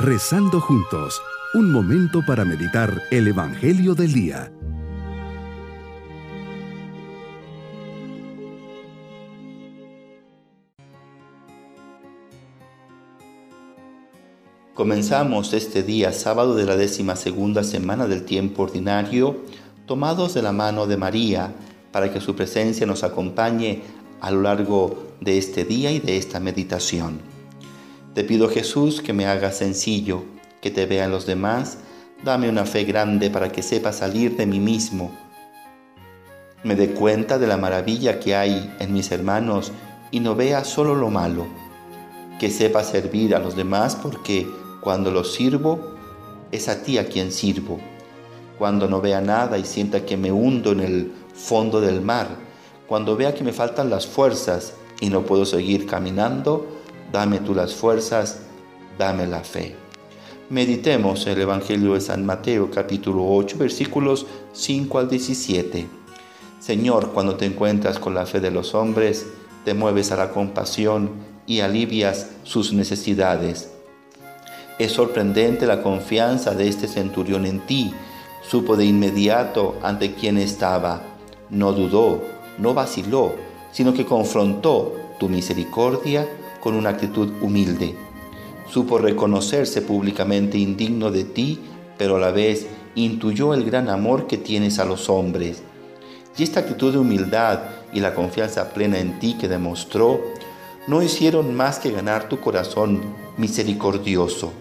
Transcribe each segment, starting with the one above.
Rezando juntos, un momento para meditar el Evangelio del Día. Comenzamos este día, sábado de la décima segunda semana del tiempo ordinario, tomados de la mano de María, para que su presencia nos acompañe a lo largo de este día y de esta meditación. Te pido Jesús que me hagas sencillo, que te vean los demás, dame una fe grande para que sepa salir de mí mismo. Me dé cuenta de la maravilla que hay en mis hermanos y no vea solo lo malo. Que sepa servir a los demás porque cuando los sirvo, es a ti a quien sirvo. Cuando no vea nada y sienta que me hundo en el fondo del mar, cuando vea que me faltan las fuerzas y no puedo seguir caminando, dame tú las fuerzas, dame la fe. Meditemos el Evangelio de San Mateo capítulo 8 versículos 5 al 17. Señor, cuando te encuentras con la fe de los hombres, te mueves a la compasión y alivias sus necesidades. Es sorprendente la confianza de este centurión en ti. Supo de inmediato ante quién estaba. No dudó, no vaciló, sino que confrontó tu misericordia con una actitud humilde. Supo reconocerse públicamente indigno de ti, pero a la vez intuyó el gran amor que tienes a los hombres. Y esta actitud de humildad y la confianza plena en ti que demostró, no hicieron más que ganar tu corazón misericordioso.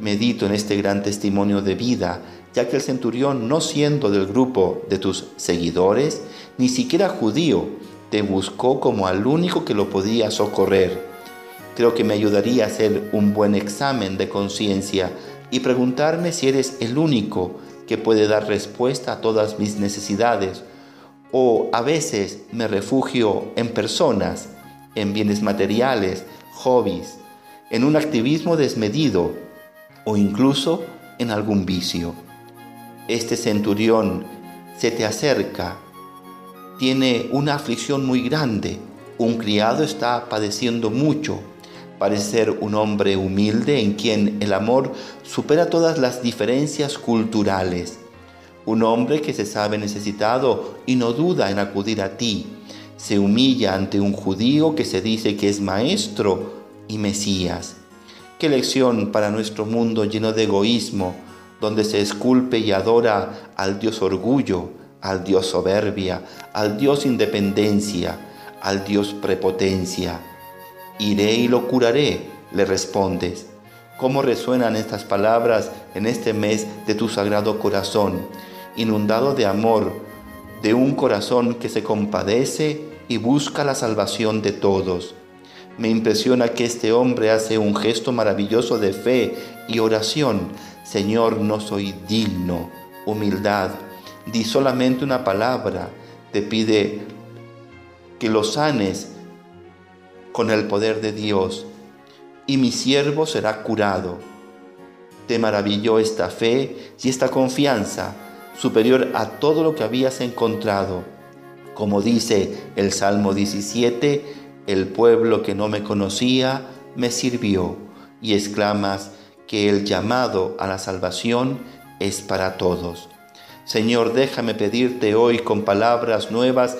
Medito en este gran testimonio de vida, ya que el centurión, no siendo del grupo de tus seguidores, ni siquiera judío, te buscó como al único que lo podía socorrer creo que me ayudaría a hacer un buen examen de conciencia y preguntarme si eres el único que puede dar respuesta a todas mis necesidades. O a veces me refugio en personas, en bienes materiales, hobbies, en un activismo desmedido o incluso en algún vicio. Este centurión se te acerca, tiene una aflicción muy grande, un criado está padeciendo mucho, Parece ser un hombre humilde en quien el amor supera todas las diferencias culturales. Un hombre que se sabe necesitado y no duda en acudir a ti. Se humilla ante un judío que se dice que es maestro y Mesías. Qué lección para nuestro mundo lleno de egoísmo, donde se esculpe y adora al Dios orgullo, al Dios soberbia, al Dios independencia, al Dios prepotencia. Iré y lo curaré, le respondes. ¿Cómo resuenan estas palabras en este mes de tu sagrado corazón, inundado de amor, de un corazón que se compadece y busca la salvación de todos? Me impresiona que este hombre hace un gesto maravilloso de fe y oración. Señor, no soy digno. Humildad. Di solamente una palabra. Te pide que lo sanes con el poder de Dios, y mi siervo será curado. Te maravilló esta fe y esta confianza superior a todo lo que habías encontrado. Como dice el Salmo 17, el pueblo que no me conocía me sirvió, y exclamas que el llamado a la salvación es para todos. Señor, déjame pedirte hoy con palabras nuevas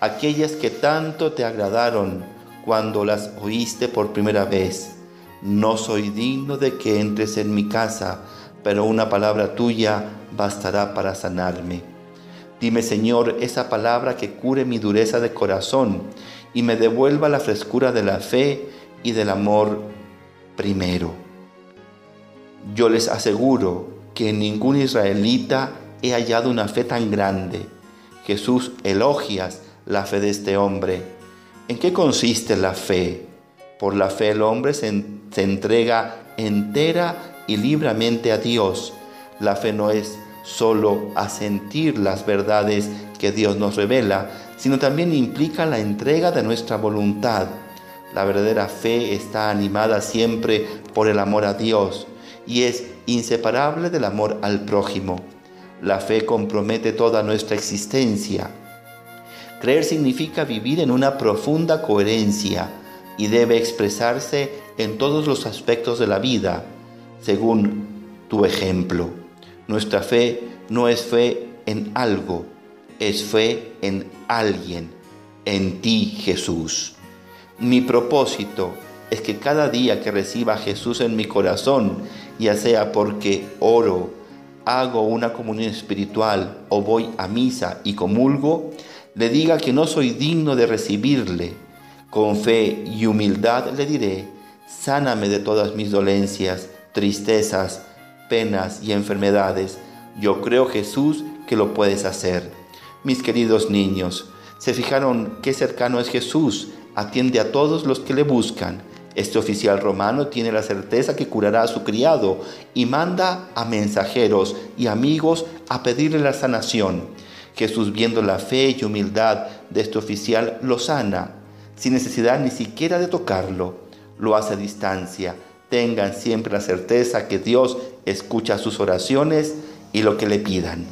aquellas que tanto te agradaron cuando las oíste por primera vez. No soy digno de que entres en mi casa, pero una palabra tuya bastará para sanarme. Dime, Señor, esa palabra que cure mi dureza de corazón y me devuelva la frescura de la fe y del amor primero. Yo les aseguro que en ningún israelita he hallado una fe tan grande. Jesús, elogias la fe de este hombre ¿En qué consiste la fe? Por la fe el hombre se, entrega entera y libremente a Dios. La fe no es solo asentir las verdades que Dios nos revela, sino también implica la entrega de nuestra voluntad. La verdadera fe está animada siempre por el amor a Dios y es inseparable del amor al prójimo. La fe compromete toda nuestra existencia Creer significa vivir en una profunda coherencia y debe expresarse en todos los aspectos de la vida. según tu ejemplo. Nuestra fe no es fe en algo, es fe en alguien, en ti Jesús. Mi propósito es que cada día que reciba a Jesús en mi corazón, ya sea porque oro, hago una comunión espiritual o voy a misa y comulgo, le diga que no soy digno de recibirle. Con fe y humildad le diré, sáname de todas mis dolencias, tristezas, penas y enfermedades. Yo creo Jesús que lo puedes hacer. Mis queridos niños, ¿se fijaron qué cercano es Jesús? Atiende a todos los que le buscan. Este oficial romano tiene la certeza que curará a su criado y manda a mensajeros y amigos a pedirle la sanación. Jesús, viendo la fe y humildad de este oficial, lo sana, sin necesidad ni siquiera de tocarlo. Lo hace a distancia. Tengan siempre la certeza que Dios escucha sus oraciones y lo que le pidan.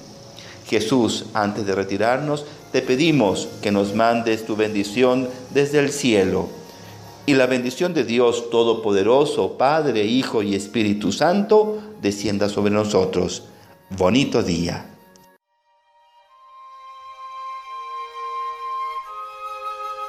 Jesús, antes de retirarnos, te pedimos que nos mandes tu bendición desde el cielo y la bendición de Dios Todopoderoso, Padre, Hijo y Espíritu Santo, descienda sobre nosotros. Bonito día.